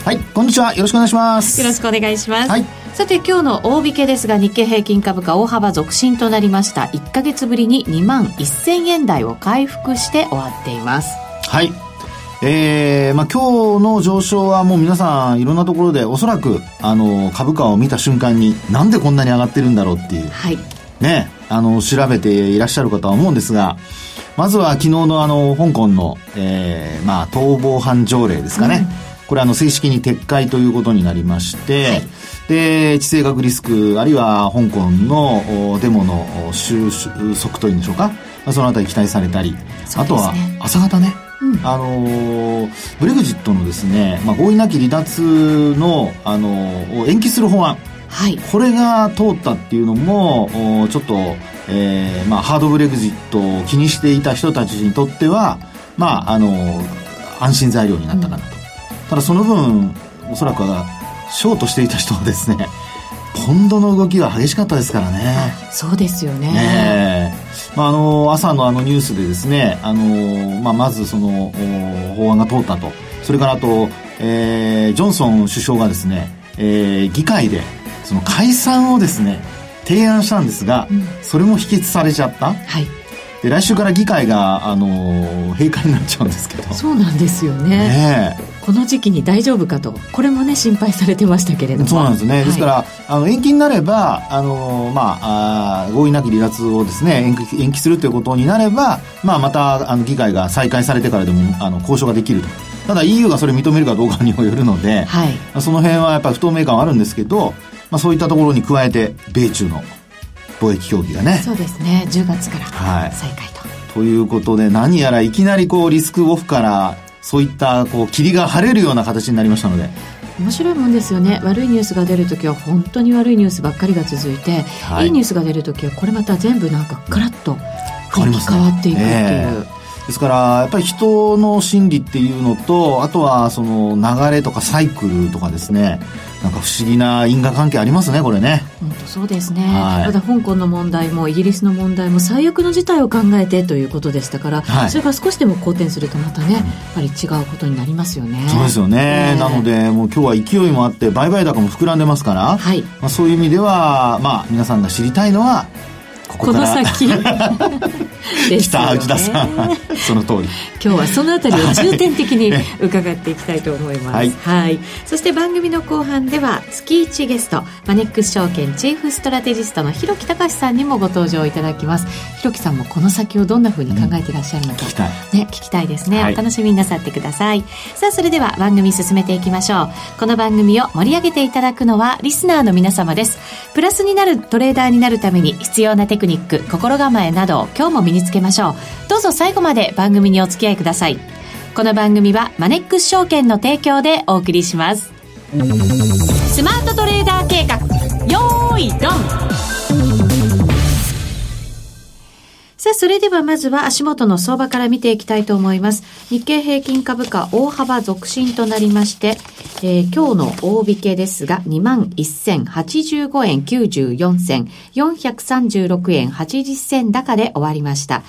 はいこんにちは。よろしくお願いします。よろしくお願いします、はい。さて今日の大引けですが日経平均株価大幅続伸となりました。1か月ぶりに2万1000円台を回復して終わっています。はい。えー、まあ今日の上昇はもう皆さんいろんなところでおそらくあの株価を見た瞬間になんでこんなに上がってるんだろうっていう、はい。ねあの調べていらっしゃる方は思うんですがまずは昨日のあの香港の、えー、まあ逃亡犯条例ですかね、これあの正式に撤回ということになりまして、はい。で地政学リスクあるいは香港のおデモのお収束というんでしょうか、まあ、そのあたり期待されたり、ね。あとは朝方ね、うん。あのーブレグジットのですね、まあ、合意なき離脱の、あの延期する法案。はい。これが通ったっていうのもおちょっと、えーまあ、ハードブレグジットを気にしていた人たちにとってはまああの安心材料になったかなと、ただその分おそらくはショートしていた人はですね ポンドの動きが激しかったですからね。そうですよね。ねえ。まあ、あの朝のあのニュースでですねあの、まあ、まずそのお法案が通ったと。それからあと、えージョンソン首相がですね、えー議会でその解散をですね提案したんですが、うん。それも否決されちゃった。はい。で来週から議会が、あの閉会になっちゃうんですけど。そうなんですよね。ねこの時期に大丈夫かと。これもね心配されてましたけれども。そうなんですね。はい。ですから、あの、延期になれば、あの、まあ、あー合意なき離脱をですね、延期、延期するということになれば、まあ、また、あの、議会が再開されてからでも、あの、交渉ができると。ただ EU がそれ認めるかどうかにもよるので、はい。その辺はやっぱり不透明感はあるんですけど、まあ、そういったところに加えて、米中の貿易協議がね、そうですね。10月からはい。再開と、ということで、何やらいきなりこう、リスクオフから、そういった、こう、霧が晴れるような形になりましたので、面白いもんですよね。悪いニュースが出るときは本当に悪いニュースばっかりが続いて、はい。い、いニュースが出るときはこれまた全部なんかガラッと変わりますね変わっていくっていう、え。ですから、やっぱり人の心理っていうのと、あとはその流れとかサイクルとかですね、なんか不思議な因果関係ありますね、これね。本当そうですね、はい。ただ香港の問題もイギリスの問題も最悪の事態を考えてということでしたから、はい。それが少しでも好転するとまたねやっぱり違うことになりますよね。そうですよね。ええなので、もう今日は勢いもあって、売買高も膨らんでますから、はい。まあ、そういう意味では、まあ、皆さんが知りたいのは、こここの。先 ですよ北ね内田さん。その通り。今日はそのあたりを重点的に 伺っていきたいと思います。ははいい。そして番組の後半では月1ゲスト、マネックス証券チーフストラテジストの広木隆さんにもご登場いただきます。広木さんもこの先をどんなふうに考えていらっしゃるのか、聞きたい。ね、聞きたいですね、はいお楽しみになさってくださいさあそれでは番組進めていきましょうこの番組を盛り上げていただくのはリスナーの皆様ですプラスになるトレーダーになるために必要なテクニック心構えなどを今日も身につけましょう。どうぞ最後まで番組にお付き合いください。この番組はマネックス証券の提供でお送りします。スマートトレーダー計画よーいドンさあ、それではまずは足元の相場から見ていきたいと思います。日経平均株価大幅続伸となりまして、えー今日の大引けですが、21,085円94銭、436円80銭高で終わりました。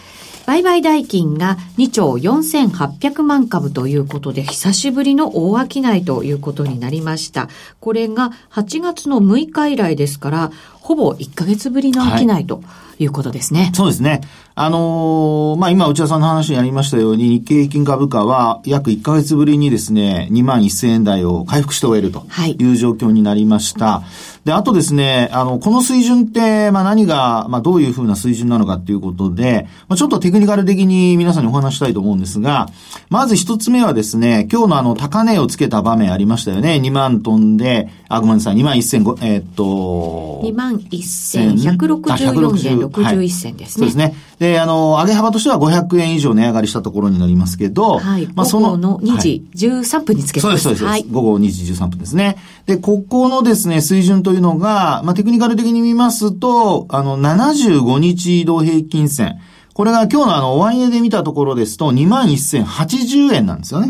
売買代金が2兆4800万株ということで、久しぶりの大商いということになりました。これが8月の6日以来ですから、ほぼ1ヶ月ぶりの商いということですね。そうですね。あのーまあ、今、内田さんの話にありましたように、日経平均株価は約1ヶ月ぶりにですね、2万1000円台を回復して終えるとはいいう状況になりました。で、あとですね、あの、この水準って、まあ、何が、まあ、どういうふうな水準なのかっていうことで、まあ、ちょっとテクニカル的に皆さんにお話したいと思うんですが、まず一つ目はですね、今日のあの、高値をつけた場面ありましたよね。2万飛んで、あ、ごめんなさい、2万1000、えーっと、2万1164円61銭ですね。そうですね。で、あの、上げ幅としては500円以上値上がりしたところになりますけど、はい。まあ、午後の2はい時13分につけてそうです、ます。そうです。そうはい。です午後2時13分ですね。で、ここのですね、水準というのが、まあ、テクニカル的に見ますと、あの、75日移動平均線。これが今日のあの、終値で見たところですと、21,080円なんですよね。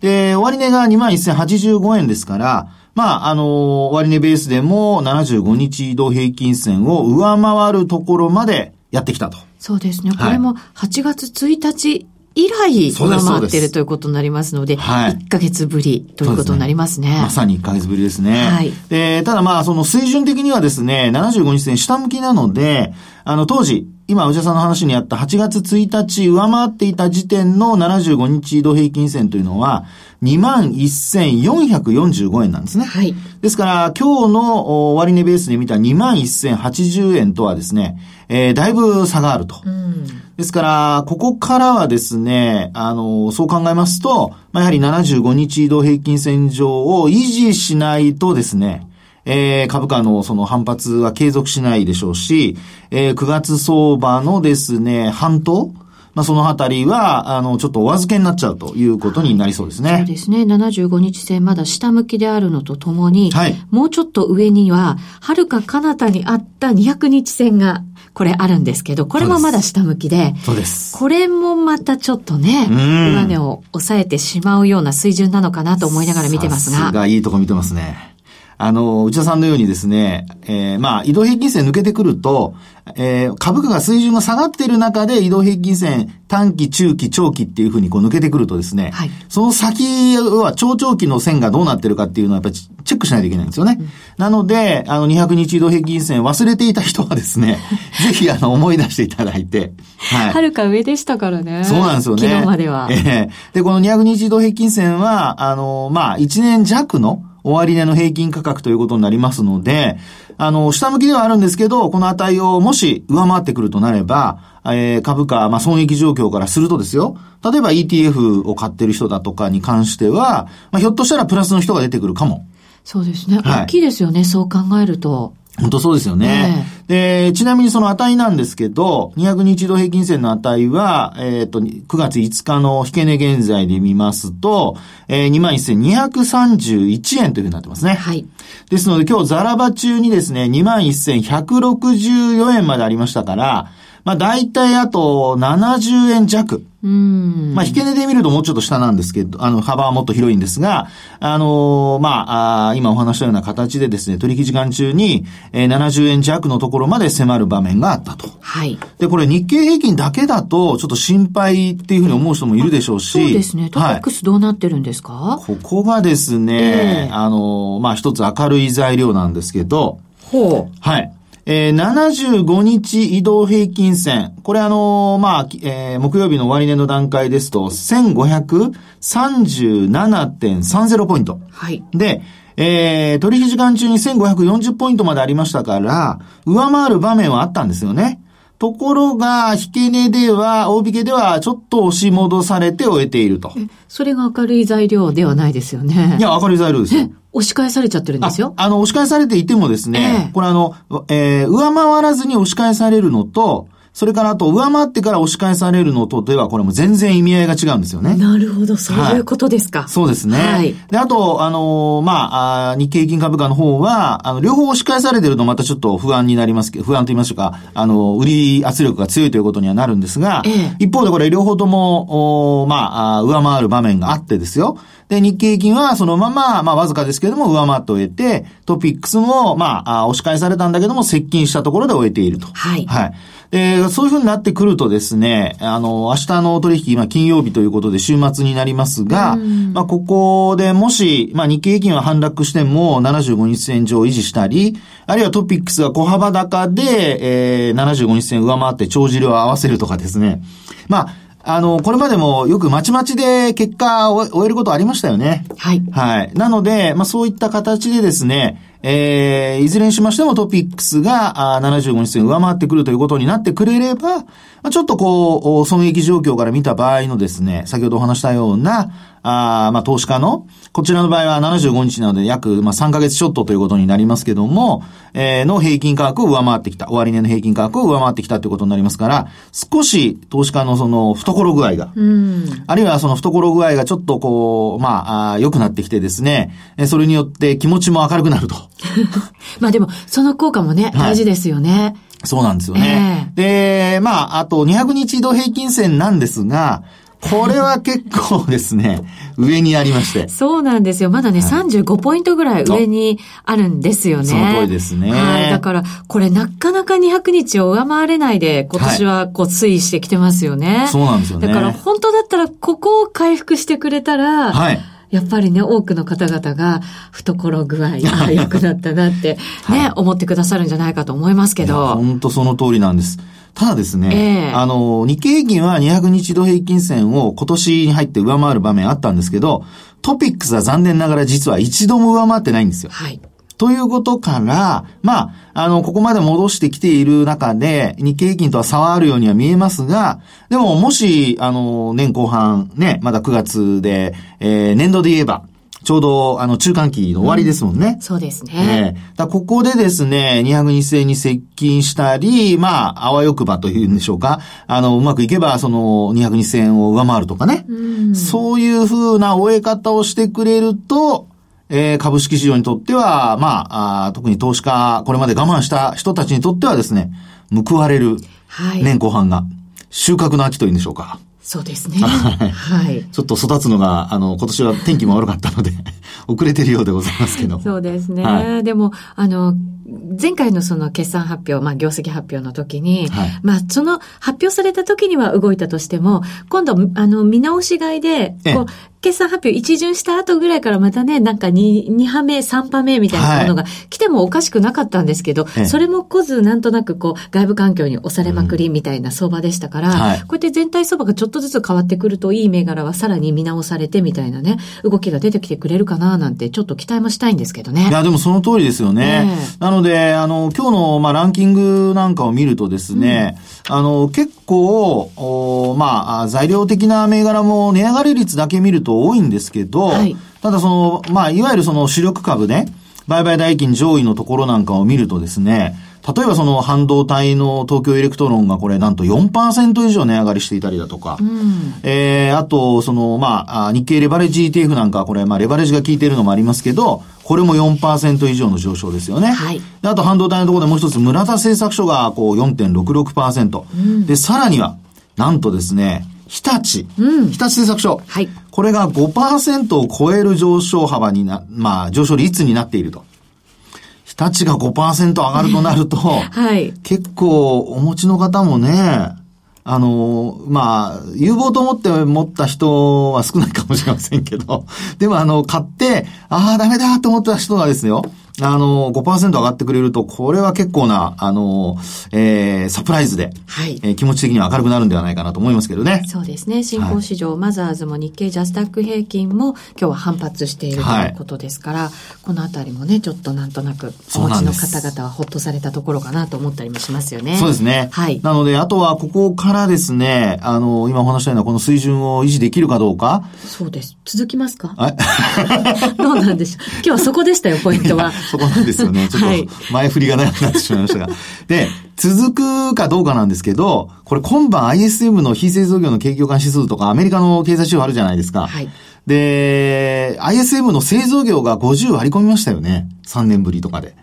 で、終値が21,085円ですから、まあ、あの、終値ベースでも75日移動平均線を上回るところまでやってきたと。そうですね。はいこれも8月1日以来上回ってるということになりますので、はい1ヶ月ぶりということになりますね。まさに1ヶ月ぶりですね。はいで、ただまあ、その水準的にはですね、75日線下向きなので、あの、当時、今、内田さんの話にあった8月1日上回っていた時点の75日移動平均線というのは、21,445円なんですね。はい。ですから、今日のお終値ベースで見た21,080円とはですね、えーだいぶ差があると。うん。ですから、ここからはですね、あの、そう考えますと、まあ、やはり75日移動平均線上を維持しないとですね、えー株価のその反発は継続しないでしょうし、えー9月相場のですね、半島まあ、そのあたりは、あの、ちょっとお預けになっちゃうということになりそうですね。そうですね。75日線まだ下向きであるのとともに、はいもうちょっと上には、遥か彼方にあった200日線が、これあるんですけど、これもまだ下向きで、そうです。これもまたちょっとね、うん上値を抑えてしまうような水準なのかなと思いながら見てますが。さすがいいとこ見てますね。あの、内田さんのようにですね、えーまあ、移動平均線抜けてくると、えー株価が水準が下がっている中で移動平均線短期、中期、長期っていうふうにこう抜けてくるとですね、はいその先は超長期の線がどうなってるかっていうのはやっぱりチチェックしないといけないんですよね。なので、あの、200日移動平均線忘れていた人はですね、ぜひあの、思い出していただいて、はい。遥か上でしたからね。そうなんですよね。昨日までは。ええで、この200日移動平均線は、あの、まあ、1年弱の終値の平均価格ということになりますので、あの、下向きではあるんですけど、この値をもし上回ってくるとなれば、えー株価、まあ、損益状況からするとですよ、例えば ETF を買ってる人だとかに関しては、まあ、ひょっとしたらプラスの人が出てくるかも。そうですね。はい大きいですよね、そう考えると。本当そうですよね。で、ちなみにその値なんですけど、200日移動平均線の値は、えっ、と、9月5日の引け値現在で見ますと、えー、21,231円というふうになってますね。はい。ですので今日ザラバ中にですね、21,164円までありましたから、まあ大体あと70円弱。うん。まあ、引け値で見るともうちょっと下なんですけど、あの、幅はもっと広いんですが、あのーまあ、あー今お話したような形でですね、取引時間中に、えー70円弱のところまで迫る場面があったと。はい。で、これ日経平均だけだと、ちょっと心配っていうふうに思う人もいるでしょうし。そうですね。トピはいックスどうなってるんですか、ここがですね、ええあのーまあ、一つ明るい材料なんですけど、ほう。はい。えー、75日移動平均線。これあのーまあ、きえー木曜日の終値の段階ですと、1537.30ポイント。はい。で、えー、取引時間中に1540ポイントまでありましたから、上回る場面はあったんですよね。ところが、引け値では、大引けでは、ちょっと押し戻されて終えていると。それが明るい材料ではないですよね。いや、明るい材料ですよ。押し返されちゃってるんですよ。ああの、押し返されていてもですね、ええこれあの、えー上回らずに押し返されるのと、それからあと、上回ってから押し返されるのとでは、これも全然意味合いが違うんですよね。なるほど、そういうことですか。そうですね。はい。で、あと、あのーまあ、あー日経平均株価の方は、あの、両方押し返されてるとまたちょっと不安になりますけど、不安と言いましょうか、あの、売り圧力が強いということにはなるんですが、ええ一方でこれ両方とも、おーまあ、上回る場面があってですよ。で、日経平均はそのまま、まあ、わずかですけれども、上回って終えて、トピックスも、まあ、押し返されたんだけども、接近したところで終えていると。はいはい。で、そういう風になってくるとですね、あの、明日の取引、今金曜日ということで週末になりますが、まあ、ここでもし、まあ、日経平均は反落しても75日線上を維持したり、あるいはトピックスが小幅高で、えー、75日線上回って帳尻を合わせるとかですね。まあ、あの、これまでもよくまちまちで結果を終えることありましたよね。はい。はい。なので、まあそういった形でですね、えー、いずれにしましてもトピックスがあー75日線上回ってくるということになってくれれば、まあ、ちょっとこう、お損益状況から見た場合のですね、先ほどお話したような、あーまあ投資家の、こちらの場合は75日なので約、まあ、3ヶ月ちょっとということになりますけども、えーの平均価格を上回ってきた、終値の平均価格を上回ってきたということになりますから、少し投資家のその懐具合が、うん。あるいはその懐具合がちょっとこう、まあ、良くなってきてですね、えそれによって気持ちも明るくなると。まあでも、その効果もね、はい大事ですよね。そうなんですよね。で、まあ、あと200日移動平均線なんですが、これは結構ですね、上にありまして。そうなんですよ。まだね、35ポイントぐらい上にあるんですよね。その通りですね。はい。だから、これなかなか200日を上回れないで、今年はこう推移してきてますよね。そうなんですよね。だから本当だったら、ここを回復してくれたら、はい。やっぱりね、多くの方々が懐具合が 良くなったなって、ね、はい思ってくださるんじゃないかと思いますけど。本当その通りなんです。ただですね、ええあの、日経平均は200日移動平均線を今年に入って上回る場面あったんですけど、トピックスは残念ながら実は一度も上回ってないんですよ。はい。ということから、まあ、あの、ここまで戻してきている中で、日経平均とは差はあるようには見えますが、でも、もし、あの、年後半、ね、まだ9月で、えー年度で言えば、ちょうど、あの、中間期の終わりですもんね。そうですね。ええだここでですね、200日線に接近したり、まあ、あわよくばというんでしょうか。あの、うまくいけば、その、200日線を上回るとかね。そういう風な終え方をしてくれると、えー株式市場にとっては、まああー特に投資家、これまで我慢した人たちにとってはですね、報われるはい。年後半が、収穫の秋というんでしょうか。そうですね。はい。ちょっと育つのが、あの、今年は天気も悪かったので、遅れてるようでございますけど。そうですね。はでも、あの、前回のその決算発表、まあ業績発表の時に、はいまあその発表された時には動いたとしても、今度、あの、見直し買いで、ええこう、決算発表一巡した後ぐらいからまたね、なんか 2, 2波目、3波目みたいなものが来てもおかしくなかったんですけど、ええそれも来ずなんとなくこう、外部環境に押されまくりみたいな相場でしたから、はいこうやって全体相場がちょっとずつ変わってくると、いい銘柄はさらに見直されてみたいなね、動きが出てきてくれるかななんて、ちょっと期待もしたいんですけどね。いや、でもその通りですよね。ええなので、あの、今日の、まあ、ランキングなんかを見るとですね、あの、結構、おまああ、材料的な銘柄も値上がり率だけ見ると多いんですけど、はいただその、まあ、いわゆるその主力株ね、売買代金上位のところなんかを見るとですね、例えばその半導体の東京エレクトロンがこれなんと4%以上値上がりしていたりだとか、えー、あと、その、まあ、あ日経レバレッジ ETF なんかはこれ、まあ、レバレッジが効いているのもありますけど、これも4%以上の上昇ですよね。はいであと、半導体のところでもう一つ、村田製作所が、こう、4.66%。で、さらには、なんとですね、日立。日立製作所。はいこれが5%を超える上昇幅にな、まあ、上昇率になっていると。日立が5%上がるとなると、はい。結構お持ちの方もね、あの、まあ、有望と思って持った人は少ないかもしれませんけど、でもあの、買って、ああ、ダメだと思った人がですよ、あの、5%上がってくれると、これは結構な、あの、えー、サプライズで、はいえー気持ち的には明るくなるんではないかなと思いますけどね。そうですね。新興市場、マザーズも日経ジャスタック平均も今日は反発しているとはいいうことですから、このあたりもね、ちょっとなんとなくお持ちの方々はほっとされたところかなと思ったりもしますよね。そうですね。はい。なので、あとはここからですね、あの、今お話したようなこの水準を維持できるかどうか。そうです。続きますか？あ どうなんでしょう。今日はそこでしたよ、ポイントは。そこなんですよね。ちょっはいと前振りが長くなってしまいましたが。で、続くかどうかなんですけど、これ今晩 ISM の非製造業の景況感指数とかアメリカの経済指標あるじゃないですか。はいで、ISM の製造業が50割り込みましたよね。3年ぶりとかで。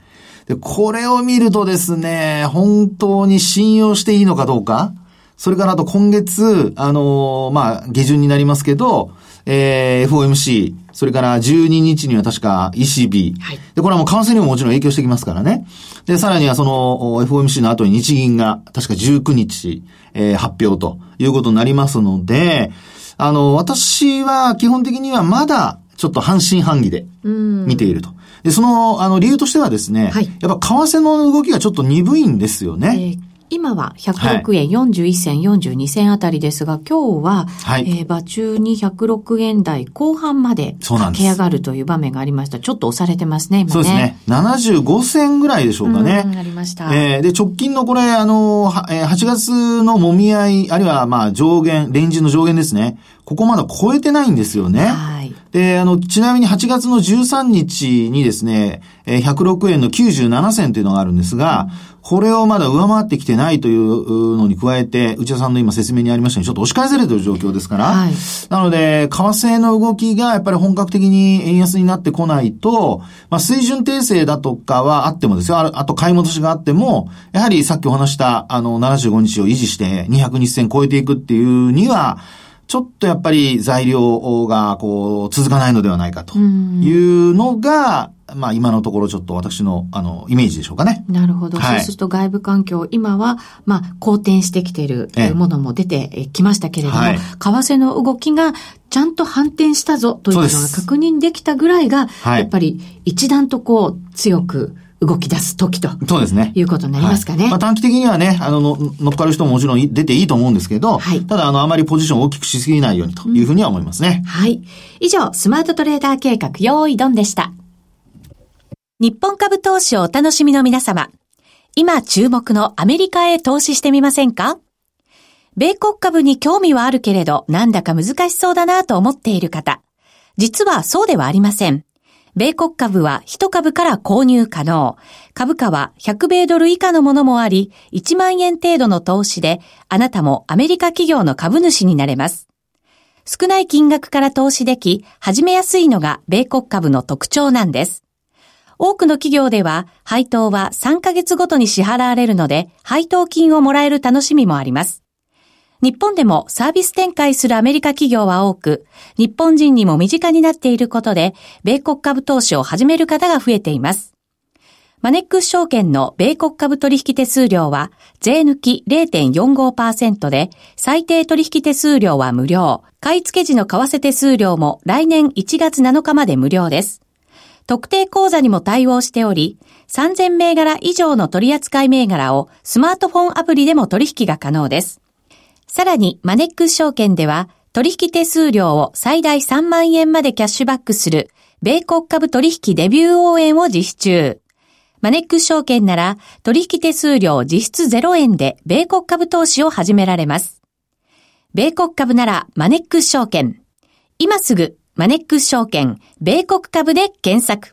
で、これを見るとですね、本当に信用していいのかどうかそれからあと今月、あのーまあ、下旬になりますけど、えー、FOMC、それから12日には確か ECB。はいで、これはもう為替にももちろん影響してきますからね。で、さらにはそのお FOMC の後に日銀が確か19日、えー発表ということになりますので、あの、私は基本的にはまだちょっと半信半疑で見ていると。で、その、あの、理由としてはですね、はいやっぱ為替の動きがちょっと鈍いんですよえね。ー今は106円41銭42銭あたりですが、今日は、はいえー場中に106円台後半までそうなんです駆け上がるという場面がありました。ちょっと押されてますね、今ね。そうですね。75銭ぐらいでしょうかね。うんありました。えーで、直近のこれ、あの、はえー8月の揉み合い、あるいは、まあ、上限、レンジの上限ですね。ここまだ超えてないんですよね。はい。で、あの、ちなみに8月の13日にですね、106円の97銭というのがあるんですが、これをまだ上回ってきてないというのに加えて、内田さんの今説明にありましたように、ちょっと押し返されている状況ですから、はい、なので、為替の動きがやっぱり本格的に円安になってこないと、まあ、水準訂正だとかはあってもですよ、あと買い戻しがあっても、やはりさっきお話した、あの、75日を維持して200日線超えていくっていうには、ちょっとやっぱり材料がこう続かないのではないかというのが、まあ今のところちょっと私のあのイメージでしょうかね。なるほど。はい、そうすると外部環境、今はまあ好転してきているものも出てきましたけれども、はい、為替の動きがちゃんと反転したぞというのが確認できたぐらいが、やっぱり一段とこう強く動き出す時と。そうですね。いうことになりますかね。はい、まあ短期的にはね、あの、乗っかる人ももちろん出ていいと思うんですけど、はい、ただあの、あまりポジションを大きくしすぎないようにというふうには思いますね。うん、はい。以上、スマートトレーダー計画、用意ドンでした。日本株投資をお楽しみの皆様。今注目のアメリカへ投資してみませんか？米国株に興味はあるけれど、なんだか難しそうだなと思っている方。実はそうではありません。米国株は1株から購入可能。株価は100米ドル以下のものもあり、1万円程度の投資で、あなたもアメリカ企業の株主になれます。少ない金額から投資でき、始めやすいのが米国株の特徴なんです。多くの企業では、配当は3ヶ月ごとに支払われるので、配当金をもらえる楽しみもあります。日本でもサービス展開するアメリカ企業は多く、日本人にも身近になっていることで、米国株投資を始める方が増えています。マネックス証券の米国株取引手数料は、税抜き0.45%で、最低取引手数料は無料。買い付け時の為替手数料も来年1月7日まで無料です。特定口座にも対応しており、3000銘柄以上の取扱銘柄をスマートフォンアプリでも取引が可能です。さらに、マネックス証券では、取引手数料を最大3万円までキャッシュバックする、米国株取引デビュー応援を実施中。マネックス証券なら、取引手数料実質0円で、米国株投資を始められます。米国株なら、マネックス証券。今すぐ、マネックス証券、米国株で検索。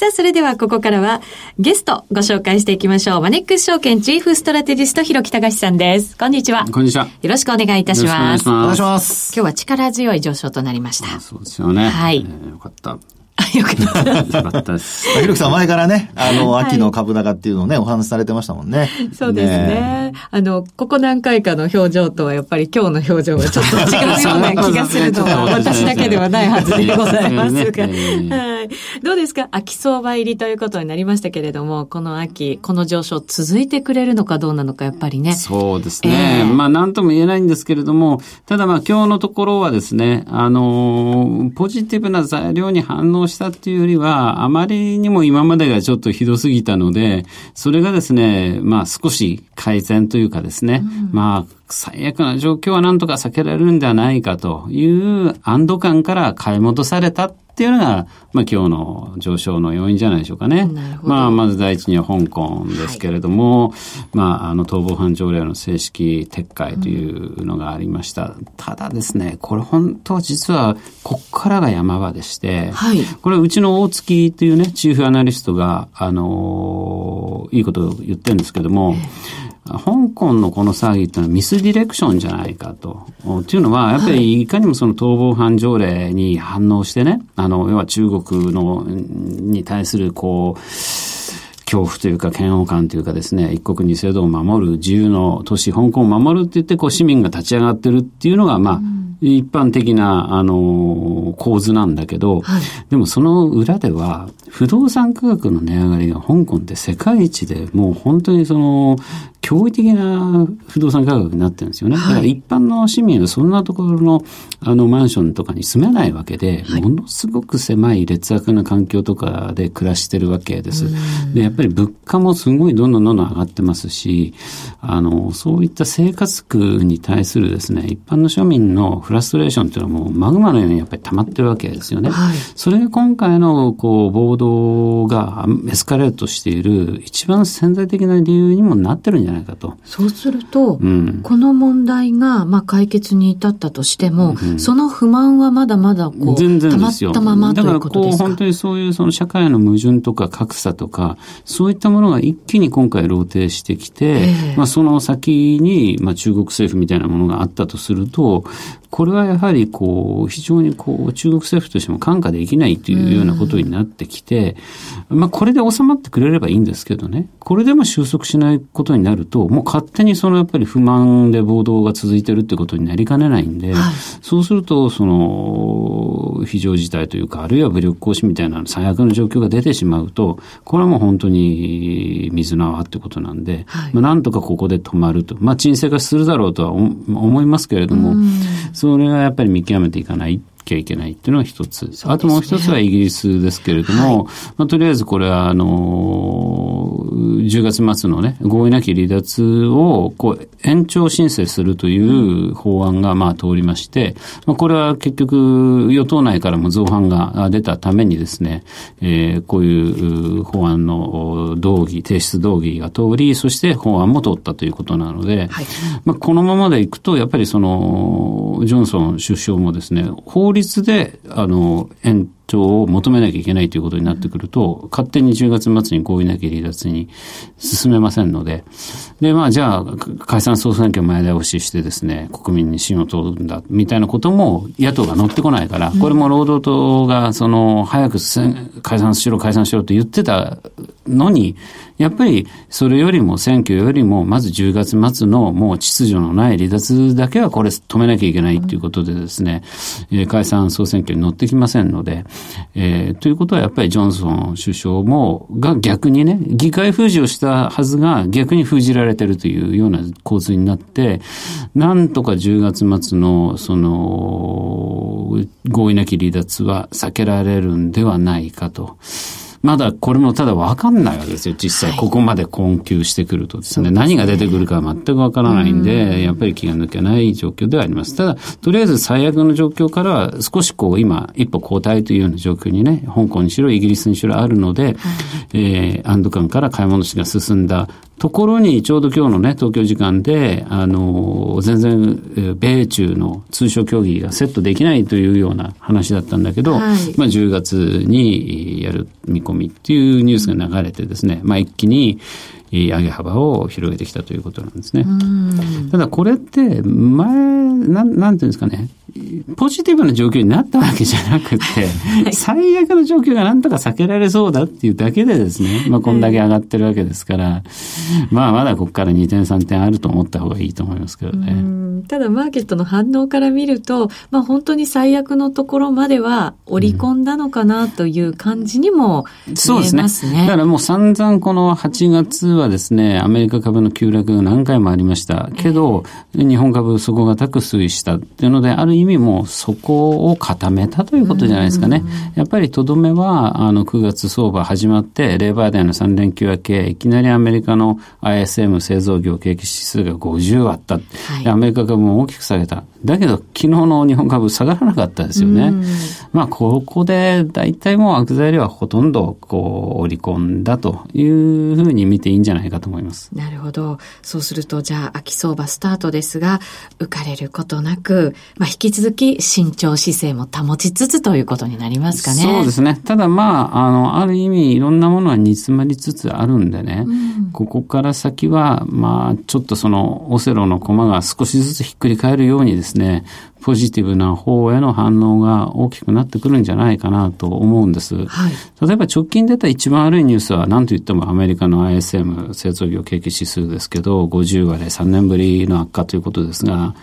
さあ、それではここからはゲストご紹介していきましょう。マネックス証券チーフストラテジスト、広木隆さんです。こんにちは。こんにちは。よろしくお願いいたします。お願いします。今日は力強い上昇となりました。そうですよね。はい。えー、よかった。よかった。よかったです。ひろきさん前からね、あの、秋の株高っていうのをね、お話しされてましたもんね。そうですね。あの、ここ何回かの表情とはやっぱり今日の表情がちょっと違うような気がするのは 私だけではないはずでございますが。はい。どうですか？秋相場入りということになりましたけれども、この秋、この上昇続いてくれるのかどうなのかやっぱりね。そうですね。まあ何とも言えないんですけれども、ただまあ今日のところはですね、あの、ポジティブな材料に反応したっていうよりは、あまりにも今までがちょっとひどすぎたので、それがですね、まあ少し改善というかですね、うん、まあ最悪な状況はなんとか避けられるんではないかという安堵感から買い戻されたっていうのが、まあ今日の上昇の要因じゃないでしょうかね。まあまず第一には香港ですけれども、はい、まああの逃亡犯条例の正式撤回というのがありました。うん、ただですね、これ本当実はこっからが山場でして、はい、これうちの大月というね、チーフアナリストが、あのー、いいことを言ってるんですけども、えー香港のこの騒ぎっていうのはミスディレクションじゃないかと。っていうのは、やっぱりい。かにもその逃亡犯条例に反応してね、あの、要は中国の、に対するこう、恐怖というか嫌悪感というかですね、一国二制度を守る自由の都市、香港を守るって言って、こう市民が立ち上がってるっていうのが、まあ、うん。一般的な、あの、構図なんだけど、はい、でもその裏では、不動産価格の値上がりが香港って世界一でもう本当にその、驚異的な不動産価格になってるんですよね。だから一般の市民はそんなところのあのマンションとかに住めないわけで、はい、ものすごく狭い劣悪な環境とかで暮らしてるわけです。で、やっぱり物価もすごいどんどんどんどん上がってますし、あの、そういった生活苦に対するですね、一般の庶民のフラストレーションっていうのはもうマグマのようにやっぱり溜まってるわけですよね。はい、それが今回のこう暴動がエスカレートしている一番潜在的な理由にもなってるんじゃないかと。そうすると、うん、この問題がまあ解決に至ったとしても、うん、その不満はまだまだこう、全然溜まったままということですか？だからこう本当にそういうその社会の矛盾とか格差とか、そういったものが一気に今回露呈してきて、えー、まあその先にまあ中国政府みたいなものがあったとすると、これはやはりこう、非常にこう、中国政府としても看過できないというようなことになってきて、まあこれで収まってくれればいいんですけどね、これでも収束しないことになると、もう勝手にそのやっぱり不満で暴動が続いてるってことになりかねないんで、はい、そうすると、その、非常事態というか、あるいは武力行使みたいな最悪の状況が出てしまうと、これはもう本当に水の泡ってことなんで、はい、まあなんとかここで止まると。まあ沈静化するだろうとは思いますけれども、それはやっぱり見極めていかない。きゃいけないっていうのが一つ。ね、あともう一つはイギリスですけれども、はい、まあ、とりあえずこれは、あのー、10月末のね、合意なき離脱を、こう、延長申請するという法案が、まあ、通りまして、まあ、これは結局、与党内からも造反が出たためにですね、えー、こういう法案の動議、提出動議が通り、そして法案も通ったということなので、はい、まあ、このままでいくと、やっぱりその、ジョンソン首相もですね、法律律で、あの、円長を求めなきゃいけないということになってくると、勝手に10月末に合意なき離脱に進めませんので、で、まあ、じゃあ、解散総選挙前倒ししてですね、国民に信を問うんだ、みたいなことも野党が乗ってこないから、これも労働党が、その、早く解散しろ、解散しろと言ってたのに、やっぱりそれよりも選挙よりもまず10月末のもう秩序のない離脱だけはこれ止めなきゃいけないということでですね、えー、解散総選挙に乗ってきませんので、えー、ということはやっぱりジョンソン首相もが逆にね、議会封じをしたはずが逆に封じられてるというような構図になって、なんとか10月末のその合意なき離脱は避けられるんではないかと。まだこれもただ分かんないわけですよ。実際ここまで困窮してくるとですね、はい、何が出てくるか全く分からないんで、やっぱり気が抜けない状況ではあります。ただ、とりあえず最悪の状況からは少しこう今、一歩後退というような状況にね、香港にしろイギリスにしろあるので、はい、えー、安堵感から買い戻しが進んだところに、ちょうど今日のね、東京時間で、あの、全然、米中の通商協議がセットできないというような話だったんだけど、はい、まあ10月にやる見込みっていうニュースが流れてですね、まあ一気に、上げ幅を広げてきたということなんですね。ただこれって前なん、なんていうんですかね、ポジティブな状況になったわけじゃなくて、最悪の状況がなんとか避けられそうだっていうだけでですね、まあこんだけ上がってるわけですから、まあまだここから2点3点あると思った方がいいと思いますけどね。ただマーケットの反応から見ると、まあ本当に最悪のところまでは織り込んだのかなという感じにも見えますね。そうですね。だからもう散々この8月はですね、アメリカ株の急落が何回もありました。けど、日本株底堅く推移したっていうので、ある意味もそこを固めたということじゃないですかね。やっぱりとどめは、あの、9月相場始まって、レーバーデーの3連休明け、いきなりアメリカの ISM 製造業景気指数が50あった。はい、アメリカ株も大きく下げた。だけど、昨日の日本株下がらなかったですよね。まあ、ここで大体もう悪材料はほとんどこう織り込んだというふうに見ていいんじゃないかと思います。なるほど。そうすると、じゃあ、秋相場スタートですが、浮かれることなく、まあ、引き続き慎重姿勢も保ちつつということになりますかね。そうですね。ただ、まあ、あの、ある意味、いろんなものは煮詰まりつつあるんでね、うん、ここから先は、まあ、ちょっとその、オセロの駒が少しずつひっくり返るようにですね、ポジティブな方への反応が大きくなってくるんじゃないかなと思うんです。はい、例えば直近出た一番悪いニュースは何と言ってもアメリカの ISM 製造業景気指数ですけど、50割3年ぶりの悪化ということですが、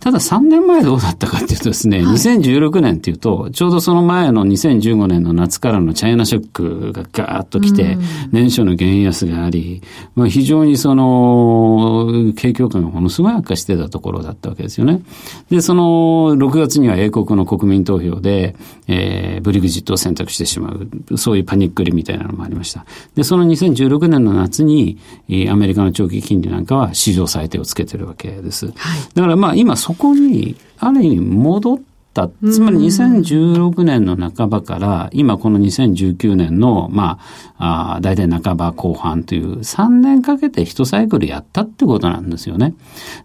ただ3年前どうだったかっていうとですね、はい、2016年っていうと、ちょうどその前の2015年の夏からのチャイナショックがガーッと来て、年初の原安があり、まあ、非常にその、景況感がものすごい悪化してたところだったわけですよね。で、その6月には英国の国民投票で、えー、ブリグジットを選択してしまう、そういうパニックリみたいなのもありました。で、その2016年の夏に、アメリカの長期金利なんかは史上最低をつけてるわけです。はい、だからまあ今そこに、ある意味戻った。つまり2016年の半ばから、今この2019年の、まあ、あ大体半ば後半という3年かけて一サイクルやったってことなんですよね。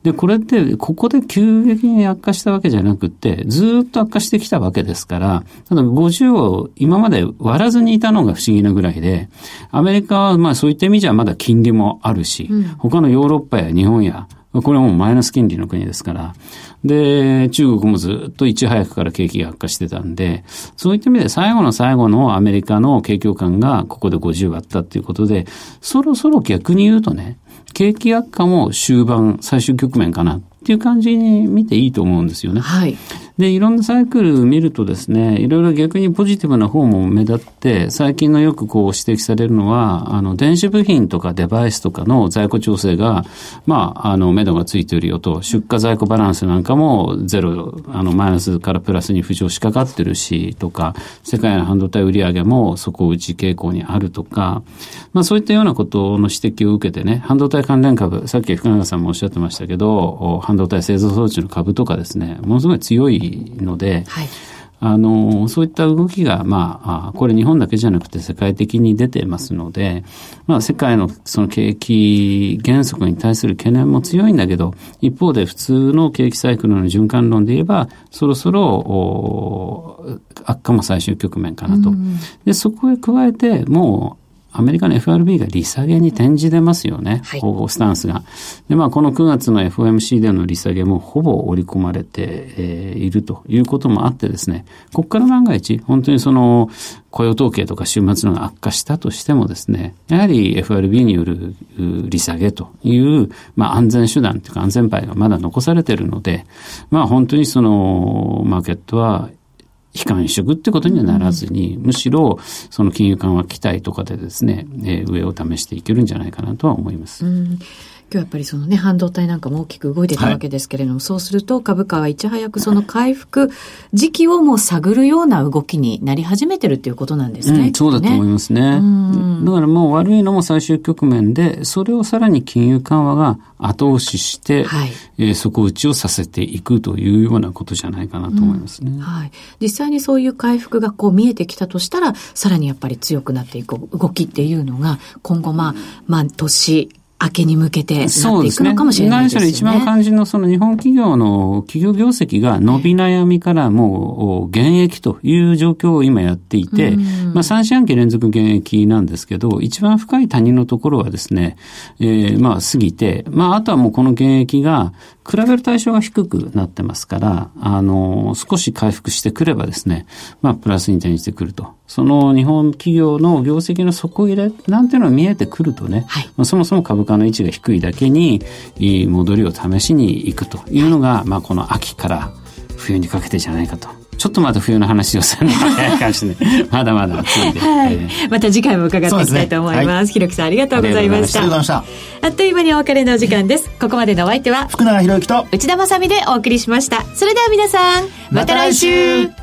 で、これって、ここで急激に悪化したわけじゃなくて、ずっと悪化してきたわけですから、ただ50を今まで割らずにいたのが不思議なぐらいで、アメリカはまあそういった意味じゃまだ金利もあるし、他のヨーロッパや日本やこれはもうマイナス金利の国ですから。で、中国もずっといち早くから景気が悪化してたんで、そういった意味で最後の最後のアメリカの景況感がここで50割ったっていうことで、そろそろ逆に言うとね、景気悪化も終盤、最終局面かなっていう感じに見ていいと思うんですよね。はい。で、いろんなサイクル見るとですね、いろいろ逆にポジティブな方も目立って、最近のよくこう指摘されるのは、あの、電子部品とかデバイスとかの在庫調整が、まあ、あの、目処がついているよと、出荷在庫バランスなんかもゼロ、あの、マイナスからプラスに浮上しかかってるし、とか、世界の半導体売上も底打ち傾向にあるとか、まあ、そういったようなことの指摘を受けてね、半導体関連株、さっき福永さんもおっしゃってましたけど、半導体製造装置の株とかですね、ものすごい強いので、はい、あの、そういった動きが、まあ、これ日本だけじゃなくて世界的に出てますので、まあ、世界のその景気原則に対する懸念も強いんだけど、一方で普通の景気サイクルの循環論で言えば、そろそろ、悪化も最終局面かなと。で、そこへ加えて、もう、アメリカの FRB が利下げに転じてますよね、はい、スタンスが。で、まあ、この9月の FOMC での利下げもほぼ織り込まれて、えー、いるということもあってですね、ここから万が一、本当にその、雇用統計とか週末のが悪化したとしてもですね、やはり FRB による利下げという、まあ、安全手段というか安全牌がまだ残されているので、まあ、本当にその、マーケットは悲観色ってことにはならずに、むしろその金融緩和期待とかでですね、えー、上を試していけるんじゃないかなとは思います。うん今日やっぱりそのね、半導体なんかも大きく動いてたわけですけれども、はい、そうすると株価はいち早くその回復時期をもう探るような動きになり始めてるっていうことなんですね。うん、そうだと思いますね。だからもう悪いのも最終局面で、それをさらに金融緩和が後押しして、はい、えー、底打ちをさせていくというようなことじゃないかなと思いますね。うん、はい。実際にそういう回復がこう見えてきたとしたら、さらにやっぱり強くなっていく動きっていうのが、今後まあ、まあ、年、明けに向けてなっていくのかもしれないですね。一番肝心のその日本企業の企業業績が伸び悩みからもう減益という状況を今やっていて、まあ3四半期連続減益なんですけど、一番深い谷のところはですね、えー、まあ過ぎて、まああとはもうこの減益が比べる対象が低くなってますから、あの、少し回復してくればですね、まあプラスに転じてくると。その日本企業の業績の底入れなんていうのが見えてくるとね、はい、まあ、そもそも株価の位置が低いだけに、いい戻りを試しに行くというのが、まあこの秋から冬にかけてじゃないかとちょっとまだ冬の話をするの早いかもしれない。まだまだ暑いんで。はい。また次回も伺っていきたいと思います。すねはい、ひろきさんありがとうございました。ありがとうございました。あっという間にお別れのお時間です。ここまでのお相手は、福永博之と内田まさでお送りしました。それでは皆さん、また来週